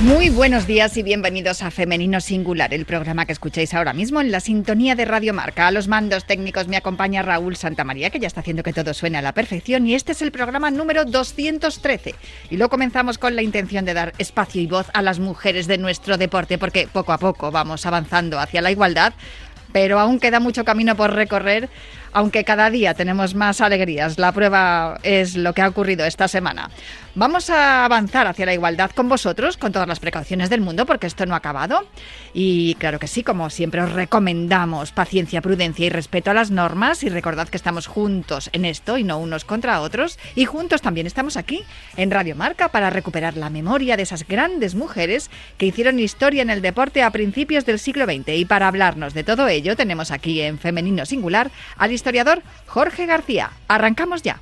Muy buenos días y bienvenidos a Femenino Singular, el programa que escucháis ahora mismo en la sintonía de Radio Marca. A los mandos técnicos me acompaña Raúl Santamaría, que ya está haciendo que todo suene a la perfección, y este es el programa número 213. Y lo comenzamos con la intención de dar espacio y voz a las mujeres de nuestro deporte, porque poco a poco vamos avanzando hacia la igualdad, pero aún queda mucho camino por recorrer aunque cada día tenemos más alegrías. La prueba es lo que ha ocurrido esta semana. Vamos a avanzar hacia la igualdad con vosotros, con todas las precauciones del mundo, porque esto no ha acabado. Y claro que sí, como siempre os recomendamos paciencia, prudencia y respeto a las normas. Y recordad que estamos juntos en esto y no unos contra otros. Y juntos también estamos aquí en Radio Marca para recuperar la memoria de esas grandes mujeres que hicieron historia en el deporte a principios del siglo XX. Y para hablarnos de todo ello, tenemos aquí en Femenino Singular al historiador Jorge García. Arrancamos ya.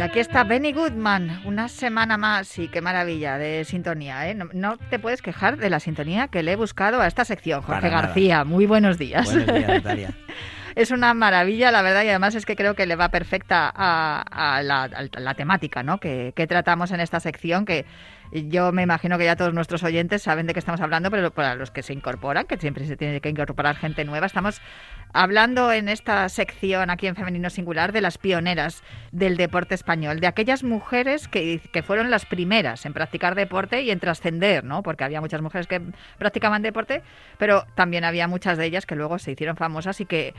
Aquí está Benny Goodman, una semana más y qué maravilla de sintonía. ¿eh? No, te puedes quejar de la sintonía que le he buscado a esta sección, Jorge García. Muy buenos días. Buenos días, Natalia. es una maravilla, la verdad, y además es que creo que le va perfecta a, la, temática ¿no? que, que tratamos en esta sección, que yo me imagino que ya todos nuestros oyentes saben de qué estamos hablando, pero para los que se incorporan, que siempre se tiene que incorporar gente nueva, estamos hablando en esta sección aquí en Femenino Singular de las pioneras del deporte español, de aquellas mujeres que, que fueron las primeras en practicar deporte y en trascender, ¿no? Porque había muchas mujeres que practicaban deporte, pero también había muchas de ellas que luego se hicieron famosas y que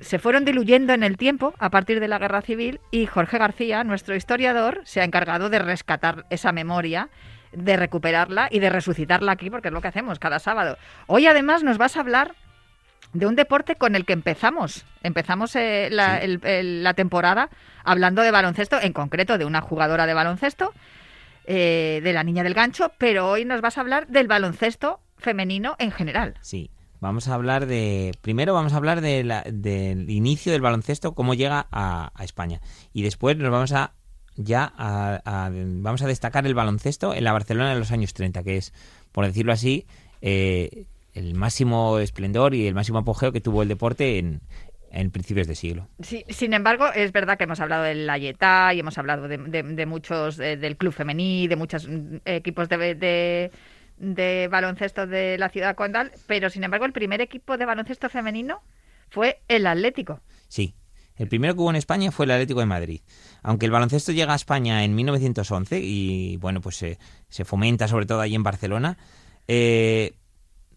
se fueron diluyendo en el tiempo a partir de la guerra civil y Jorge García, nuestro historiador, se ha encargado de rescatar esa memoria, de recuperarla y de resucitarla aquí, porque es lo que hacemos cada sábado. Hoy además nos vas a hablar de un deporte con el que empezamos. Empezamos eh, la, temporada hablando de baloncesto, en concreto de una jugadora de baloncesto, eh, de la niña del gancho, pero hoy nos vas a hablar del baloncesto femenino en general. Sí, Vamos a hablar de. Primero vamos a hablar de del inicio del baloncesto, cómo llega a, España. Y después nos vamos a ya a, vamos a destacar el baloncesto en la Barcelona de los años 30, que es, por decirlo así, eh, el máximo esplendor y el máximo apogeo que tuvo el deporte en, en principios de siglo. Sí, sin embargo, es verdad que hemos hablado del Layetá y hemos hablado de, muchos, del club femení, de muchos mm, equipos de, de baloncesto de la ciudad condal, pero sin embargo el primer equipo de baloncesto femenino fue el Atlético. Sí, el primero que hubo en España fue el Atlético de Madrid. Aunque el baloncesto llega a España en 1911 y bueno, pues se, fomenta sobre todo ahí en Barcelona, eh,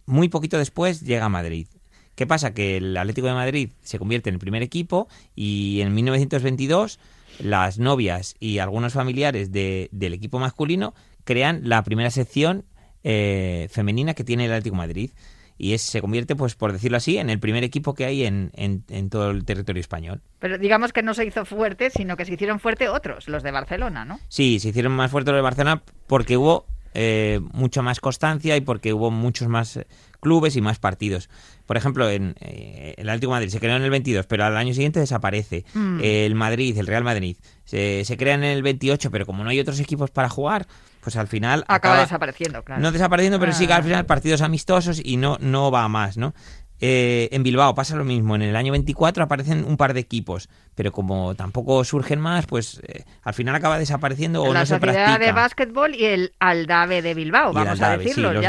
muy poquito después llega a Madrid. ¿Qué pasa? Que el Atlético de Madrid se convierte en el primer equipo y en 1922 las novias y algunos familiares del equipo masculino crean la primera sección eh, femenina que tiene el Atlético Madrid y es, se convierte, pues por decirlo así, en el primer equipo que hay en, en, todo el territorio español. Pero digamos que no se hizo fuerte, sino que se hicieron fuerte otros, los de Barcelona, ¿no? Sí, se hicieron más fuertes los de Barcelona porque hubo eh, mucha más constancia y porque hubo muchos más clubes y más partidos. Por ejemplo, en eh, el Atlético Madrid se creó en el 22, pero al año siguiente desaparece. Mm. el Madrid, el Real Madrid, se, se crea en el 28, pero como no hay otros equipos para jugar, pues al final acaba, desapareciendo, claro. No desapareciendo, pero sí que al ah. final partidos amistosos y no, no va más, ¿no? Eh, en Bilbao pasa lo mismo. En el año 24 aparecen un par de equipos, pero como tampoco surgen más, pues eh, al final acaba desapareciendo o la no se practica. de básquetbol y el Aldave de Bilbao, vamos a decirlo.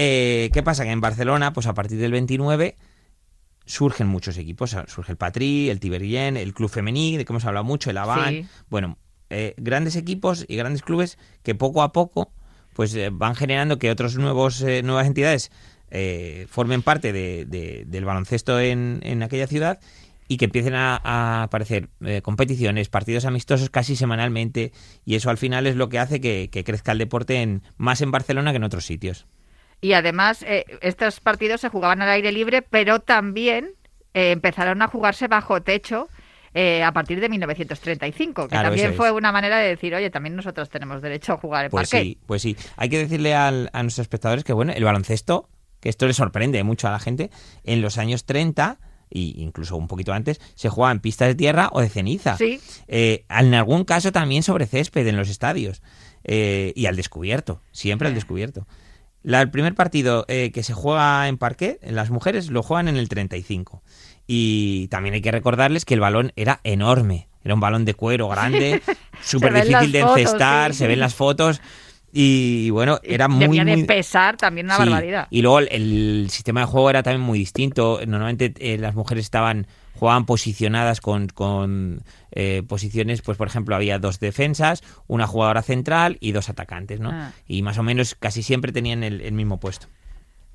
Eh, ¿Qué pasa? Que en Barcelona, pues a partir del 29 surgen muchos equipos. Surge el Patrí, el Tiberien, el Club Femení, de que hemos hablado mucho, el Avan. Bueno, eh, grandes equipos y grandes clubes que poco a poco pues eh, van generando que otros nuevos eh, nuevas entidades formen parte de, del baloncesto en, en, aquella ciudad y que empiecen a, a aparecer eh, competiciones, partidos amistosos casi semanalmente y eso al final es lo que hace que, que crezca el deporte en, más en Barcelona que en otros sitios. Y además, eh, estos partidos se jugaban al aire libre, pero también eh, empezaron a jugarse bajo techo eh, a partir de 1935, que Claro, también fue es. una manera de decir, oye, también nosotros tenemos derecho a jugar en Pues parquet. sí, pues sí. Hay que decirle al- a nuestros espectadores que bueno, el baloncesto, que esto le sorprende mucho a la gente, en los años 30 e incluso un poquito antes, se jugaba en pistas de tierra o de ceniza. Sí. Eh, en algún caso también sobre césped en los estadios. Eh, y al descubierto, siempre al Eh. descubierto. La- el primer partido eh, que se juega en parquet, las mujeres lo juegan en el 35. Y también hay que recordarles que el balón era enorme. Era un balón de cuero grande, súper difícil de fotos, encestar, sí. se ven las fotos. Y bueno, era muy, Debía de muy- pesar también una Sí, barbaridad. Y luego el, el sistema de juego era también muy distinto. Normalmente eh, las mujeres estaban jugaban posicionadas con, con eh, posiciones, pues por ejemplo había dos defensas, una jugadora central y dos atacantes, ¿no? Ah. Y más o menos casi siempre tenían el, el mismo puesto.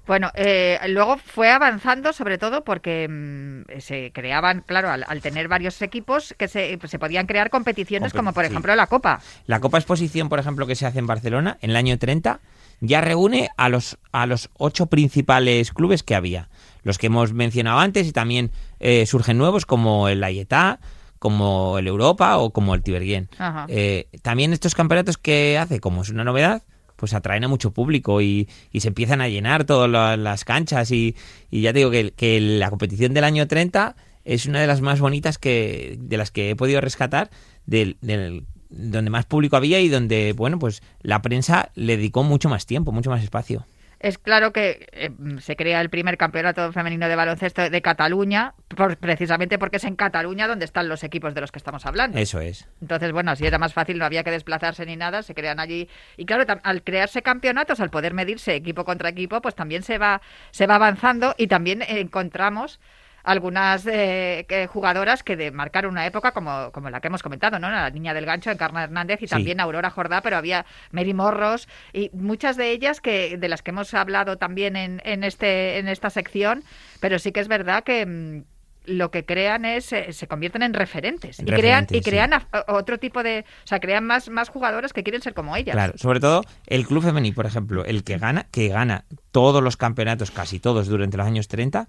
Bueno, eh, luego fue avanzando sobre todo porque mm, se creaban, claro, al, al tener varios equipos, que se, se podían crear competiciones Competi- como por sí. ejemplo la Copa. La Copa Exposición, por ejemplo, que se hace en Barcelona en el año 30, ya reúne a los, a los ocho principales clubes que había. Los que hemos mencionado antes y también eh, surgen nuevos como el Ayetá, como el Europa o como el Tiberguien. Eh, también estos campeonatos que hace, como es una novedad, pues atraen a mucho público y, y se empiezan a llenar todas la- las canchas y, y ya te digo que, que la competición del año 30 es una de las más bonitas que de las que he podido rescatar del, del- donde más público había y donde bueno pues la prensa le dedicó mucho más tiempo mucho más espacio Es claro que eh, se crea el primer campeonato femenino de baloncesto de Cataluña, por- precisamente porque es en Cataluña donde están los equipos de los que estamos hablando. eso es Entonces, bueno, así era más fácil, no había que desplazarse ni nada, se crean allí. Y claro, al crearse campeonatos, al poder medirse equipo contra equipo, pues también se va, se va avanzando y también encontramos algunas eh, que- jugadoras que de, marcaron una época como, como la que hemos comentado, ¿no? La niña del gancho, Encarna Hernández y Sí. también Aurora Jordá, pero había Mary Morros y muchas de ellas que de las que hemos hablado también en, en este en esta sección, pero sí que es verdad que mm, lo que crean es eh, se convierten en referentes y crean y sí. crean a- otro tipo de, o sea, crean más más jugadoras que quieren ser como ellas. Claro, sobre todo el club femenil, por ejemplo, el que gana, que gana todos los campeonatos, casi todos durante los años 30,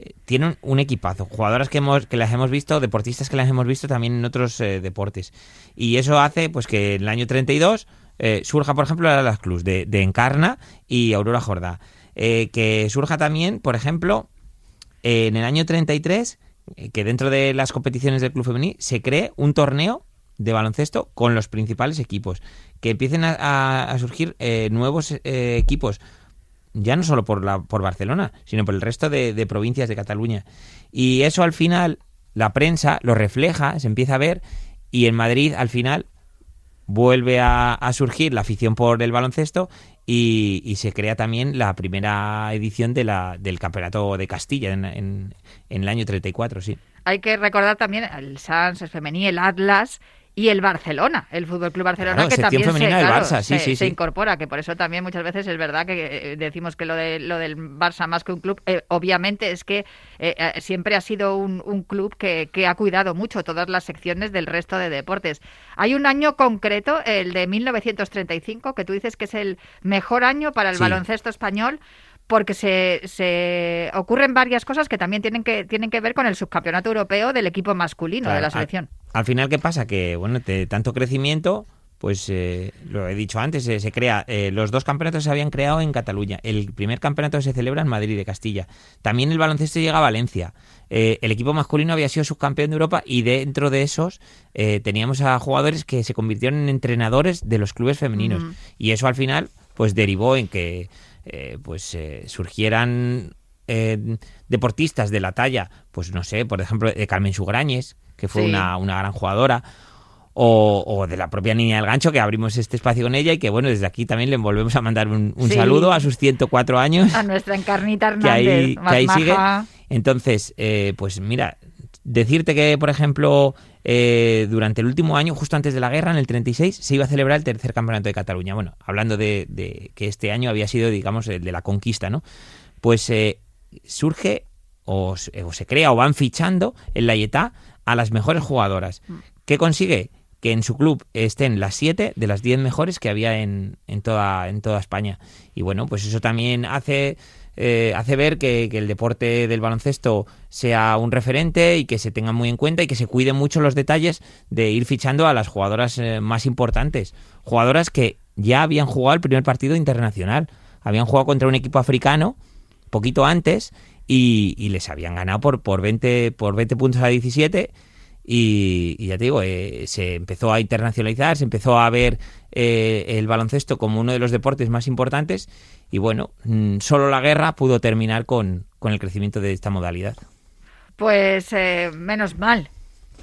eh, tiene un, equipazo, jugadoras que hemos que las hemos visto, deportistas que las hemos visto también en otros eh, deportes. Y eso hace pues que en el año 32 eh, surja, por ejemplo, las clubs de, de Encarna y Aurora Jordá. Eh, que surja también, por ejemplo, eh, en el año 33, eh, que dentro de las competiciones del club femenil se cree un torneo de baloncesto con los principales equipos, que empiecen a, surgir nuevos equipos, ya no solo por, la, por Barcelona, sino por el resto de, provincias de Cataluña. Y eso al final, la prensa lo refleja, se empieza a ver, y en Madrid al final vuelve a, surgir la afición por el baloncesto y, se crea también la primera edición del Campeonato de Castilla en, en- en el año 34, sí. Hay que recordar también el Sans, el Femení, el Atlas y el Barcelona, el Fútbol Club Barcelona, Claro, que también se, femenina del claro, Barça, sí, se- sí, se sí. incorpora, que por eso también muchas veces es verdad que eh, decimos que lo, de, lo del Barça más que un club, eh, obviamente es que eh, eh, siempre ha sido un, un club que, que ha cuidado mucho todas las secciones del resto de deportes. Hay un año concreto, el de 1935, que tú dices que es el mejor año para el baloncesto español porque se, se ocurren varias cosas que también tienen que tienen que ver con el subcampeonato europeo del equipo masculino de la selección. Al, final, ¿qué pasa? Que, bueno, de tanto crecimiento, pues eh, lo he dicho antes, eh, se crea, eh, los dos campeonatos se habían creado en Cataluña. El primer campeonato se celebra en Madrid de Castilla. También el baloncesto llega a Valencia. El equipo masculino había sido subcampeón de Europa y dentro de esos eh, teníamos a jugadores que se convirtieron en entrenadores de los clubes femeninos. Y eso al final, pues derivó en que eh, pues eh, surgieran eh, deportistas de la talla, pues no sé, por ejemplo, de Carmen Sugrañes, que fue Sí. una, una gran jugadora, o, o de la propia Niña del Gancho, que abrimos este espacio con ella y que, bueno, desde aquí también le volvemos a mandar un, un Sí. saludo a sus 104 años. A nuestra encarnita que ahí, Hernández, que ahí sigue. Entonces, eh, pues mira, decirte que, por ejemplo, eh, durante el último año, justo antes de la guerra, en el 36, se iba a celebrar el tercer campeonato de Cataluña. Bueno, hablando de, de que este año había sido, digamos, el de la conquista, ¿no? Pues eh, surge o, se crea o van fichando en la IETA a las mejores jugadoras. Mm. ¿Qué consigue? Que en su club estén las siete de las diez mejores que había en, en, toda, en toda España. Y bueno, pues eso también hace eh, hace ver que, el deporte del baloncesto sea un referente y que se tenga muy en cuenta y que se cuiden mucho los detalles de ir fichando a las jugadoras eh, más importantes. Jugadoras que ya habían jugado el primer partido internacional. Habían jugado contra un equipo africano poquito antes y, les habían ganado por, por, 20, por 20 puntos a 17. Y, ya te digo, eh, se empezó a internacionalizar, se empezó a ver el baloncesto como uno de los deportes más importantes y bueno, mm, solo la guerra pudo terminar con, el crecimiento de esta modalidad. Pues eh, menos mal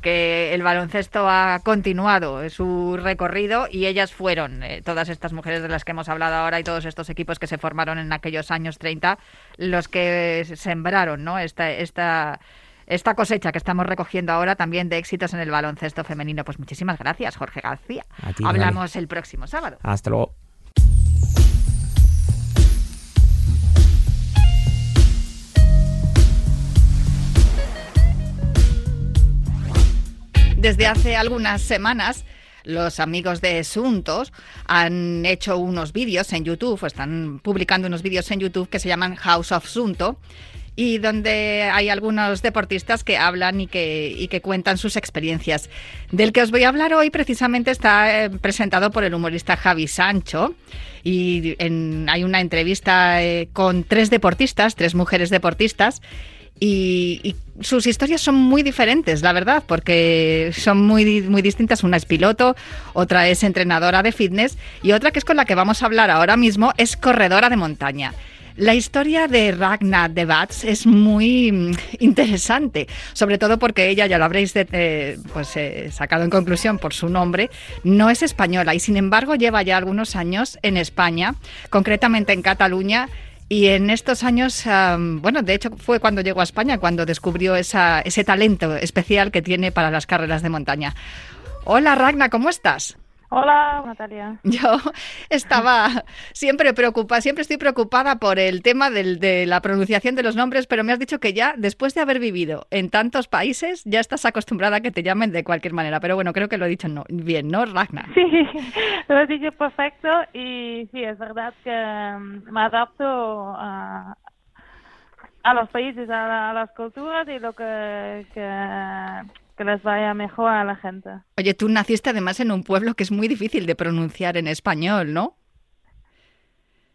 que el baloncesto ha continuado su recorrido y ellas fueron, eh, todas estas mujeres de las que hemos hablado ahora y todos estos equipos que se formaron en aquellos años 30, los que sembraron ¿no? esta, esta, esta cosecha que estamos recogiendo ahora también de éxitos en el baloncesto femenino. Pues muchísimas gracias, Jorge García. Hablamos el próximo sábado. Hasta luego. Desde hace algunas semanas los amigos de Suntos han hecho unos vídeos en YouTube, o están publicando unos vídeos en YouTube que se llaman House of Sunto y donde hay algunos deportistas que hablan y que, y que cuentan sus experiencias. Del que os voy a hablar hoy precisamente está eh, presentado por el humorista Javi Sancho y hay una entrevista eh, con tres deportistas, tres mujeres deportistas y, sus historias son muy diferentes, la verdad, porque son muy, muy distintas. Una es piloto, otra es entrenadora de fitness y otra que es con la que vamos a hablar ahora mismo es corredora de montaña. La historia de Ragnar de Bats es muy mm, interesante, sobre todo porque ella, ya lo habréis pues, eh, sacado en conclusión por su nombre, no es española y sin embargo lleva ya algunos años en España, concretamente en Cataluña, y en estos años, bueno, de hecho fue cuando llegó a España, cuando descubrió esa, ese talento especial que tiene para las carreras de montaña. Hola Ragna, ¿cómo estás? Hola, Natalia. Yo estaba siempre preocupada, siempre estoy preocupada por el tema de la pronunciación de los nombres, pero me has dicho que ya, después de haber vivido en tantos países, ya estás acostumbrada a que te llamen de cualquier manera. Pero bueno, creo que lo he dicho bien, ¿no, Ragnar? Sí, lo has dicho perfecto y sí, es verdad que mm, me adapto a, los países, a, las culturas y lo que que les vaya mejor a la gente. Oye, tú naciste además en un pueblo que es muy difícil de pronunciar en español, ¿no?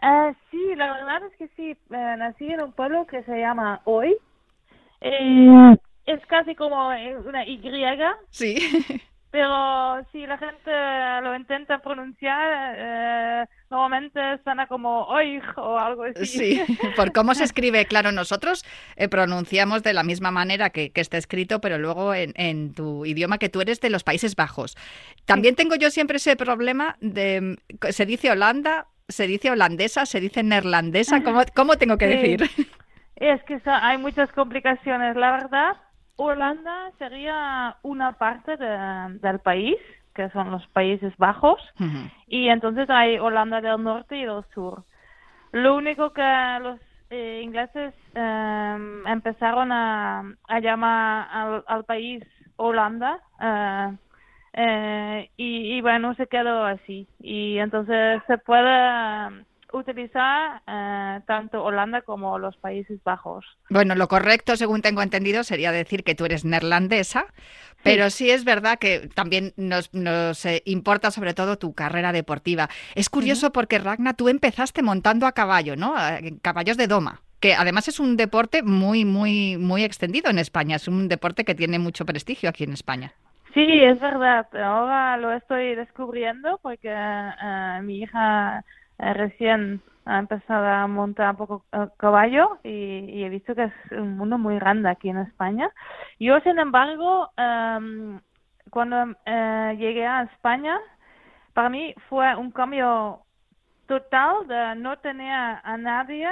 Eh, sí, la verdad es que sí. Eh, nací en un pueblo que se llama Hoy. Eh, es casi como una Y. Sí. Pero si la gente lo intenta pronunciar, eh, normalmente suena como oig o algo así. Sí, por cómo se escribe. Claro, nosotros eh, pronunciamos de la misma manera que, que está escrito, pero luego en, tu idioma que tú eres de los Países Bajos. También tengo yo siempre ese problema de, se dice Holanda, se dice holandesa, se dice neerlandesa. ¿Cómo, cómo tengo que decir? Es que hay muchas complicaciones, la verdad Holanda sería una parte del país, que son los Países Bajos, y entonces hay Holanda del Norte y del Sur. Lo único que los eh, ingleses em, empezaron a, llamar al, país Holanda, eh, eh, y, y, bueno, se quedó así. Y entonces se puede utilizar eh, tanto Holanda como los Países Bajos. Bueno, lo correcto, según tengo entendido, sería decir que tú eres neerlandesa, pero sí es verdad que también nos, nos eh, importa sobre todo tu carrera deportiva. Es curioso porque, Ragna, tú empezaste montando a caballo, ¿no? caballos de doma que además es un deporte muy, muy, muy extendido en España. Es un deporte que tiene mucho prestigio aquí en España. Sí, es verdad. Ahora lo estoy descubriendo porque eh, mi hija recién ha empezado a montar un poco eh, caballo y, he visto que es un mundo muy grande aquí en España. Yo, sin embargo, em, cuando eh, llegué a España, para mí fue un cambio total de no tener a nadie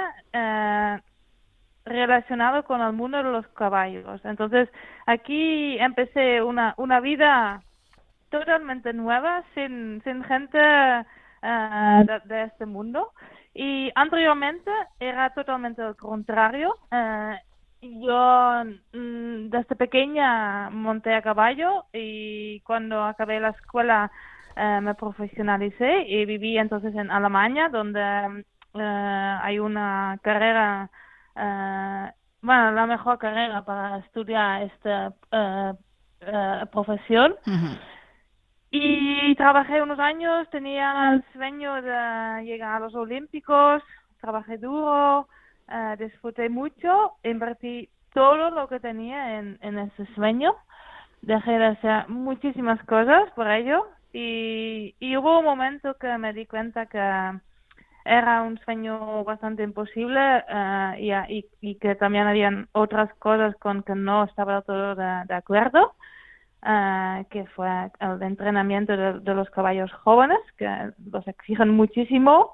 relacionado con el mundo de los caballos. Entonces, aquí empecé una, una vida totalmente nueva, sin, sin gente eh, de, este mundo. Y anteriormente era totalmente lo contrario. Eh, yo mm, desde pequeña monté a caballo y cuando acabé la escuela eh, me profesionalicé y viví entonces en Alemania donde hay una carrera, bueno, la mejor carrera para estudiar esta profesión. Y trabajé unos años, tenía el sueño de llegar a los Olímpicos, trabajé duro, uh, disfruté mucho, invertí todo lo que tenía en, ese sueño, dejé de hacer muchísimas cosas por ello y, hubo un momento que me di cuenta que era un sueño bastante imposible uh, y, que también habían otras cosas con que no estaba todo de acuerdo. Uh, que fue el entrenamiento de, de, los caballos jóvenes, que los exigen muchísimo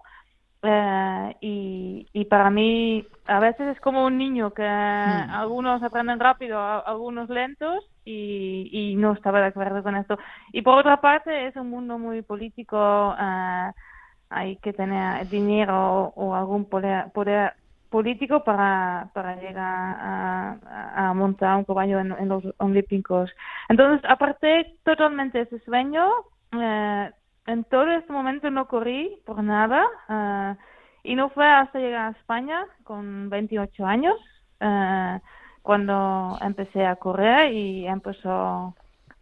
eh, y, y, para mí a veces es como un niño que hmm. algunos aprenden rápido, algunos lentos y, y, no estaba de acuerdo con esto. Y por otra parte es un mundo muy político, eh, hay que tener dinero o, algún poder, poder, político para, para llegar a, montar un caballo en, los Olímpicos. Entonces, aparte totalmente ese sueño, eh, en todo este momento no corrí por nada uh, y no fue hasta llegar a España con 28 años uh, cuando empecé a correr y empezó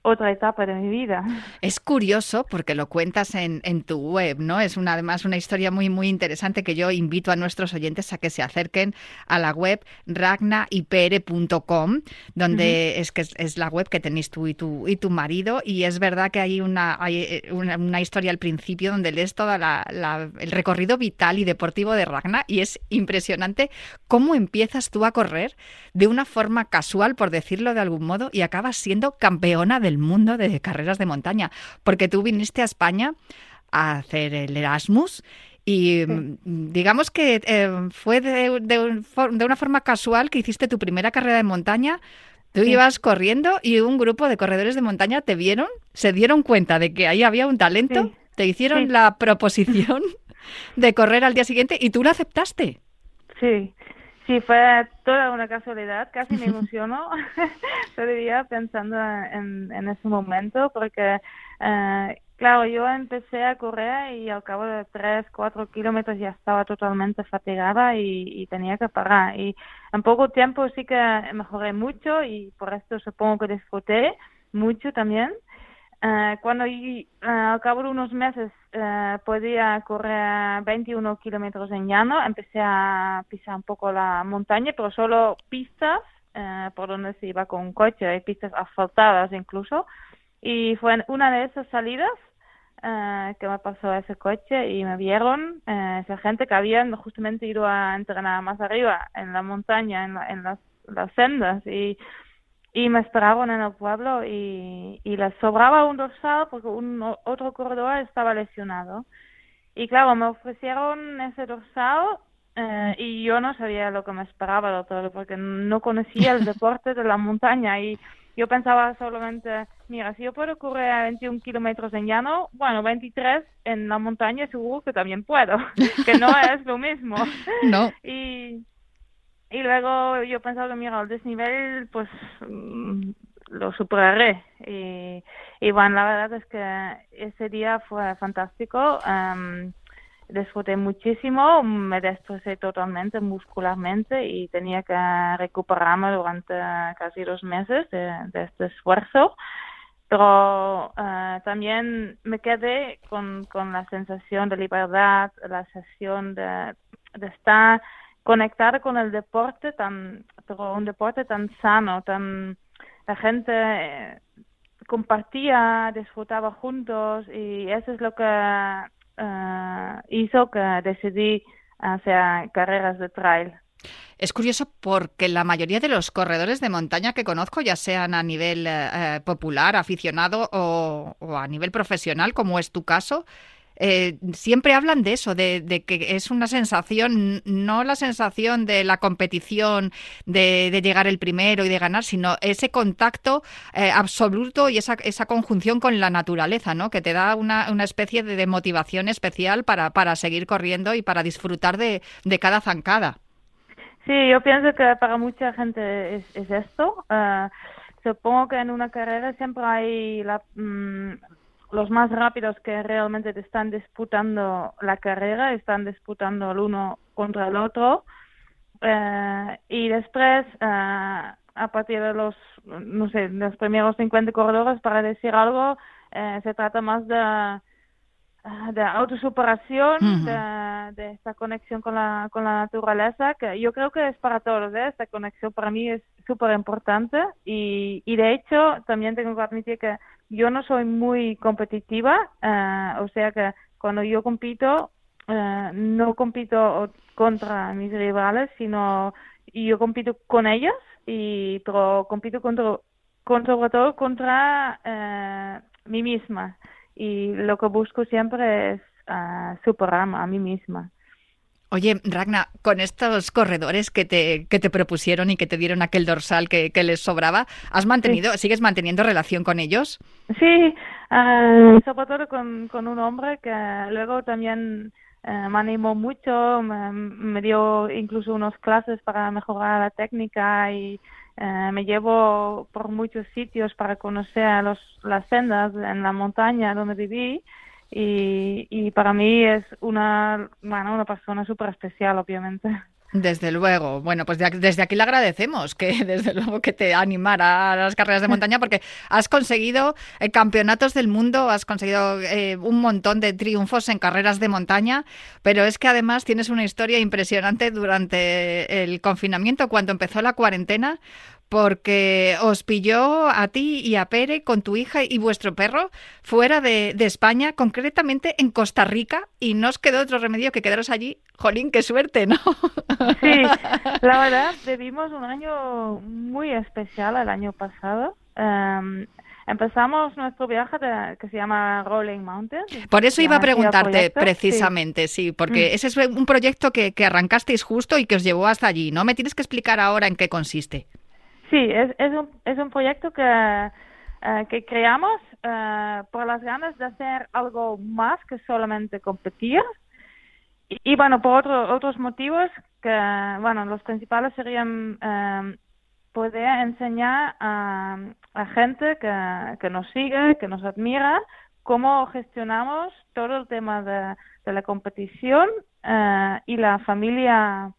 otra etapa de mi vida. Es curioso porque lo cuentas en, en, tu web, ¿no? Es una, además una historia muy, muy interesante que yo invito a nuestros oyentes a que se acerquen a la web ragnaipr.com, donde es que es, la web que tenéis tú y tu, y tu marido. Y es verdad que hay una, hay eh, una, una historia al principio donde lees todo el recorrido vital y deportivo de Ragna y es impresionante cómo empiezas tú a correr de una forma casual, por decirlo de algún modo, y acabas siendo campeona del mundo de carreras de montaña, porque tú viniste a España a hacer el Erasmus y mm, digamos que eh, fue de, de, una forma casual que hiciste tu primera carrera de montaña. Tú ibas corriendo y un grupo de corredores de montaña te vieron, se dieron cuenta de que ahí había un talento, te hicieron la proposición de correr al día siguiente y tú la aceptaste. Sí, Sí, fue toda una casualidad, casi me emocionó todavía pensando en, en ese momento, porque, eh, claro, yo empecé a correr y al cabo de tres, cuatro kilómetros ya estaba totalmente fatigada y, y tenía que parar. Y en poco tiempo sí que mejoré mucho y por esto supongo que disfruté mucho también. Uh, cuando uh, al cabo de unos meses uh, podía correr 21 kilómetros en llano, empecé a pisar un poco la montaña, pero solo pistas por donde se iba con un coche, hay pistas asfaltadas incluso. Y fue en una de esas salidas que me pasó ese coche y me vieron esa gente que habían justamente ido a entrenar más arriba en la montaña, en, en las, las sendas. Y y me esperaban en el pueblo y, y les sobraba un dorsal porque un otro corredor estaba lesionado. Y claro, me ofrecieron ese dorsal eh, y yo no sabía lo que me esperaba de todo porque no conocía el deporte de la montaña y yo pensaba solamente, mira, si yo puedo correr a 21 kilómetros en llano, bueno, 23 en la montaña seguro que también puedo, que no es lo mismo. No. Y, y luego yo pensaba que, mira, el desnivel, pues mm, lo superaré. Y, bueno, la verdad es que ese día fue fantástico. Um, disfruté muchísimo, me destrocé totalmente muscularmente y tenía que recuperarme durante casi dos meses de, este esfuerzo. Pero uh, también me quedé con, con la sensación de libertad, la sensación de estar conectar con el deporte tan, un deporte tan sano, tan la gente eh, compartía, disfrutaba juntos y eso es lo que uh, hizo que decidí hacer carreras de trail. Es curioso porque la mayoría de los corredores de montaña que conozco, ya sean a nivel eh, popular, aficionado o, a nivel profesional, como es tu caso, eh, siempre hablan de eso, de, que es una sensación, no la sensación de la competición, de, llegar el primero y de ganar, sino ese contacto eh, absoluto y esa, esa conjunción con la naturaleza, ¿no? Que te da una, una especie de, motivación especial para, seguir corriendo y para disfrutar de, de cada zancada. Sí, yo pienso que para mucha gente es, es esto. Uh, supongo que en una carrera siempre hay la, mm, los más rápidos que realmente te están disputando la carrera, están disputando el uno contra el otro. Uh, y después, uh, a partir de los, no sé, los primeros 50 corredores, para decir algo, se trata más de Ah, de autosuperación, de, esta conexión con la, con la naturaleza, que yo creo que es para todos, ¿eh? esta conexión para mí es súper importante y, y de hecho también tengo que admitir que yo no soy muy competitiva, eh, o sea que cuando yo compito, eh, no compito contra mis rivales, sino yo compito con ellos, y, pero compito contra, contra sobre todo contra eh, mí misma y lo que busco siempre es uh, superar a mí misma. Oye, Ragna, con estos corredores que te, que te propusieron y que te dieron aquel dorsal que, que les sobraba, ¿has mantenido, sigues manteniendo relación con ellos? Sí, uh, sobre todo con, con, un hombre que luego también uh, me animó mucho, me, me, dio incluso unas clases para mejorar la técnica y eh, me llevo por muchos sitios para conocer los, las sendas en la montaña donde viví y, para mí es una, bueno, una persona súper especial, obviamente. Desde luego. Bueno, pues desde aquí le agradecemos que desde luego que te animara a las carreras de montaña porque has conseguido eh, campeonatos del mundo, has conseguido eh, un montón de triunfos en carreras de montaña, pero es que además tienes una historia impresionante durante el confinamiento, cuando empezó la cuarentena, porque os pilló a ti y a Pere con tu hija y vuestro perro fuera de, de, España, concretamente en Costa Rica, y no os quedó otro remedio que quedaros allí. Jolín, qué suerte, ¿no? Sí, la verdad, vivimos un año muy especial el año pasado. Um, empezamos nuestro viaje de, que se llama Rolling Mountains. Por eso iba a preguntarte precisamente, sí, porque mm. ese es un proyecto que, que arrancasteis justo y que os llevó hasta allí, ¿no? Me tienes que explicar ahora en qué consiste. Sí, es, un, es un proyecto que, uh, que creamos uh, por las ganas de hacer algo más que solamente competir. Y, bueno, por otro, otros motivos que, bueno, los principales serían uh, poder enseñar a, a gente que, que nos sigue, que nos admira, cómo gestionamos todo el tema de, de la competición y la familia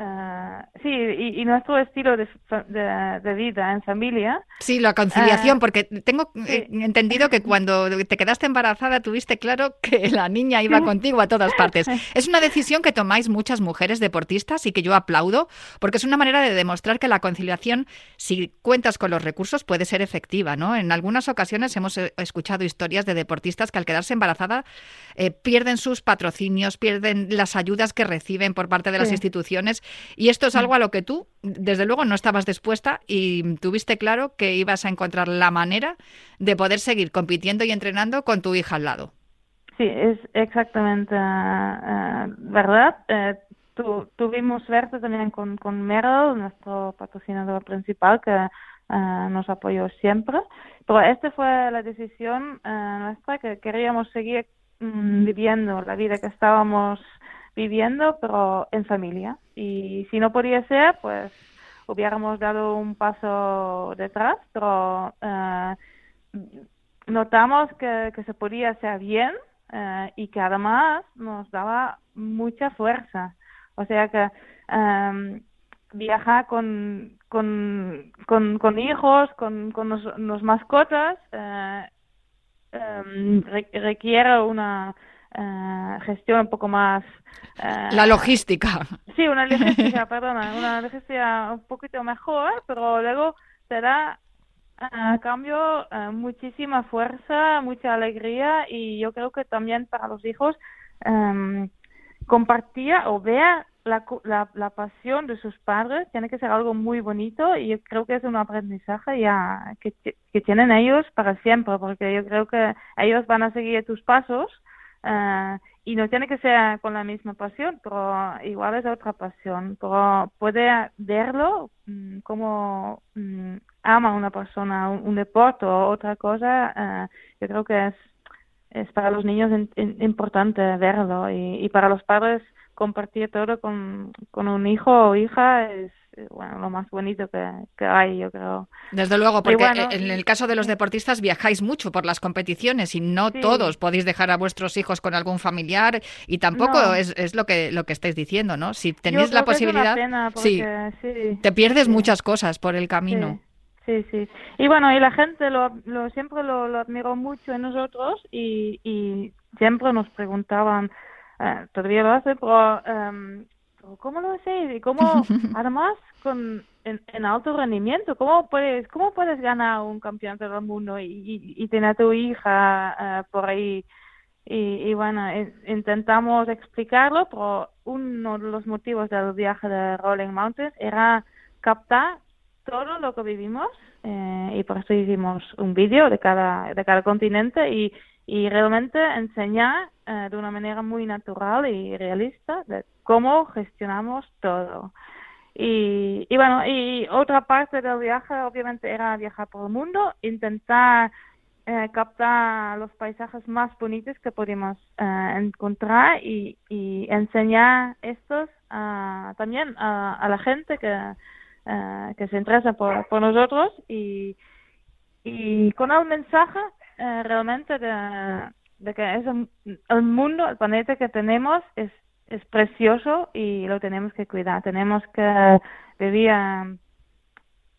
Uh, sí, y, y, nuestro estilo de, de, de, vida en familia. Sí, la conciliación, uh, porque tengo sí. entendido que cuando te quedaste embarazada tuviste claro que la niña iba contigo a todas partes. Es una decisión que tomáis muchas mujeres deportistas y que yo aplaudo, porque es una manera de demostrar que la conciliación, si cuentas con los recursos, puede ser efectiva. ¿no? En algunas ocasiones hemos eh, escuchado historias de deportistas que al quedarse embarazada eh, pierden sus patrocinios, pierden las ayudas que reciben por parte de las sí. instituciones y esto es algo a lo que tú, desde luego, no estabas dispuesta y tuviste claro que ibas a encontrar la manera de poder seguir compitiendo y entrenando con tu hija al lado. Sí, es exactamente uh, verdad. Uh, tu, tuvimos suerte también con, con Meryl, nuestro patrocinador principal, que nos apoyó siempre. Pero esta fue la decisión nuestra, que queríamos seguir um, viviendo la vida que estábamos viviendo, pero en familia. Y si no podía ser, pues hubiéramos dado un paso detrás, pero eh, notamos que, que, se podía hacer bien eh, y que además nos daba mucha fuerza. O sea que eh, viajar con, con, con, con, hijos, con, con los, los mascotas, eh, em, requiere una uh, gestión un poco más... Uh, la logística. Sí, una logística, perdona, una logística un poquito mejor, pero luego te da a cambio muchísima fuerza, mucha alegría y yo creo que también para los hijos um, compartía o vea la, la, la, pasión de sus padres tiene que ser algo muy bonito y yo creo que es un aprendizaje ya que, que tienen ellos para siempre porque yo creo que ellos van a seguir tus pasos Uh, y no tiene que ser con la misma pasión, pero igual es otra pasión. Pero puede verlo um, como um, ama una persona un, deporte o otra cosa. Uh, yo creo que es, es para los niños importante verlo y, y, para los padres compartir todo con, con un hijo o hija es bueno, lo más bonito que, hay, yo creo. Desde luego, porque en el caso de los deportistas viajáis mucho por las competiciones y no todos podéis dejar a vuestros hijos con algún familiar y tampoco es, es, lo que lo que estáis diciendo, ¿no? Si tenéis la posibilidad, sí, te pierdes muchas cosas por el camino. Sí, sí. Y bueno, y la gente lo, lo siempre lo, lo admiró mucho en nosotros y, y siempre nos preguntaban, eh, todavía lo hace, pero em, ¿cómo lo haces? Y cómo, además, con, en, alto rendimiento, ¿cómo puedes, cómo puedes ganar un campeonato del mundo y, y, tener a tu hija eh, por ahí? Y, bueno, intentamos explicarlo, pero uno de los motivos del viaje de Rolling Mountains era captar todo lo que vivimos eh, y por eso hicimos un vídeo de cada, de cada continente y, y realmente enseñar eh, de una manera muy natural y realista de cómo gestionamos todo. Y, y bueno, y otra parte del viaje obviamente era viajar por el mundo, intentar eh, captar los paisajes más bonitos que podíamos eh, encontrar y, enseñar estos también a, la gente que, que se interesa por, por nosotros y, y con el mensaje realmente de, de que es el mundo, el planeta que tenemos es es precioso y lo tenemos que cuidar. Tenemos que vivir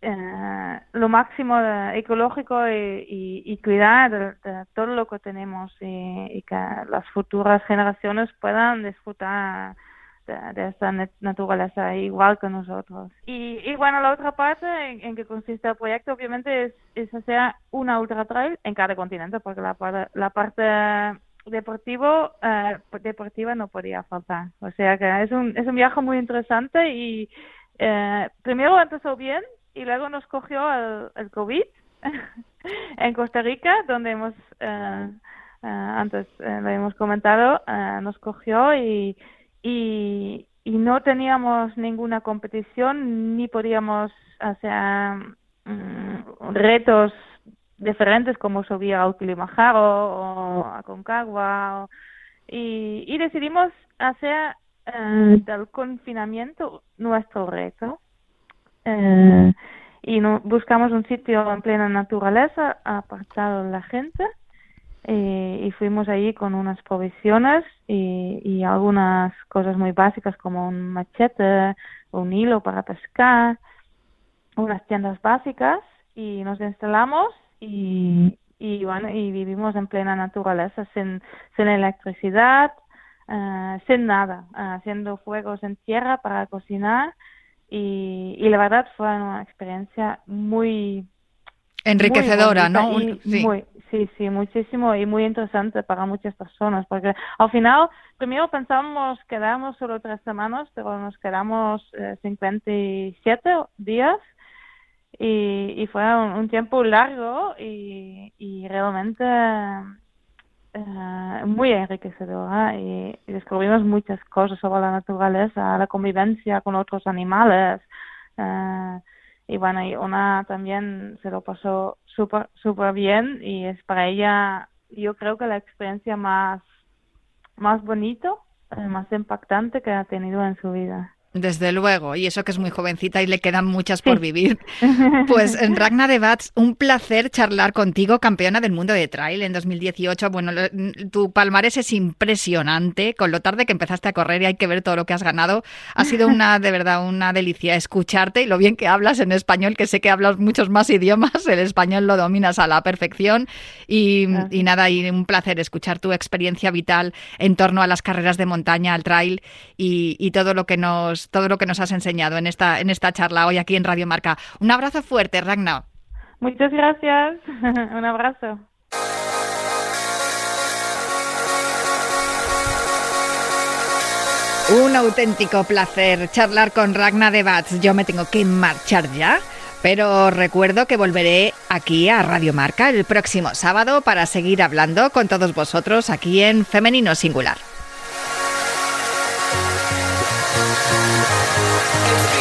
eh, lo máximo ecológico y, cuidar de, todo lo que tenemos y, que las futuras generaciones puedan disfrutar de, esta naturaleza igual que nosotros. Y, bueno, la otra parte en, que consiste el proyecto obviamente es, es hacer una ultra trail en cada continente porque la, parte deportivo eh, deportiva no podía faltar o sea que es un es un viaje muy interesante y eh, primero empezó bien y luego nos cogió el, el covid en Costa Rica donde hemos eh, eh antes eh, lo hemos comentado nos cogió y, y y no teníamos ninguna competición ni podíamos hacer mm, retos diferentes como subir a Kilimanjaro o a Concagua y, y, decidimos hacer eh, del confinamiento nuestro reto eh, y buscamos un sitio en plena naturaleza apartado de la gente eh, y fuimos allí con unas provisiones y, y algunas cosas muy básicas como un machete, un hilo para pescar, unas tiendas básicas y nos instalamos y, y bueno, y vivimos en plena naturaleza, sin, sin electricidad, uh, sin nada, uh, haciendo fuegos en tierra para cocinar y, y la verdad fue una experiencia muy enriquecedora, ¿no? sí. Muy, sí, sí, muchísimo y muy interesante para muchas personas, porque al final, primero pensábamos quedarnos solo tres semanas, pero nos quedamos eh, 57 días y, y fue un, tiempo largo y, y realmente eh, muy enriquecedor y, descubrimos muchas cosas sobre la naturaleza, la convivencia con otros animales eh, y bueno, y una también se lo pasó súper super bien y es para ella yo creo que la experiencia más más bonito, eh, más impactante que ha tenido en su vida. Desde luego, y eso que es muy jovencita y le quedan muchas por vivir. Pues Ragnar de Bats, un placer charlar contigo, campeona del mundo de trail en 2018. Bueno, tu palmarés es impresionante, con lo tarde que empezaste a correr y hay que ver todo lo que has ganado. Ha sido una, de verdad, una delicia escucharte y lo bien que hablas en español, que sé que hablas muchos más idiomas, el español lo dominas a la perfección. Y, y nada, y un placer escuchar tu experiencia vital en torno a las carreras de montaña, al trail y, y todo lo que nos todo lo que nos has enseñado en esta, en esta charla hoy aquí en Radio Marca. Un abrazo fuerte, Ragnar. Muchas gracias. Un abrazo. Un auténtico placer charlar con Ragna de Bats. Yo me tengo que marchar ya, pero recuerdo que volveré aquí a Radio Marca el próximo sábado para seguir hablando con todos vosotros aquí en Femenino Singular. It's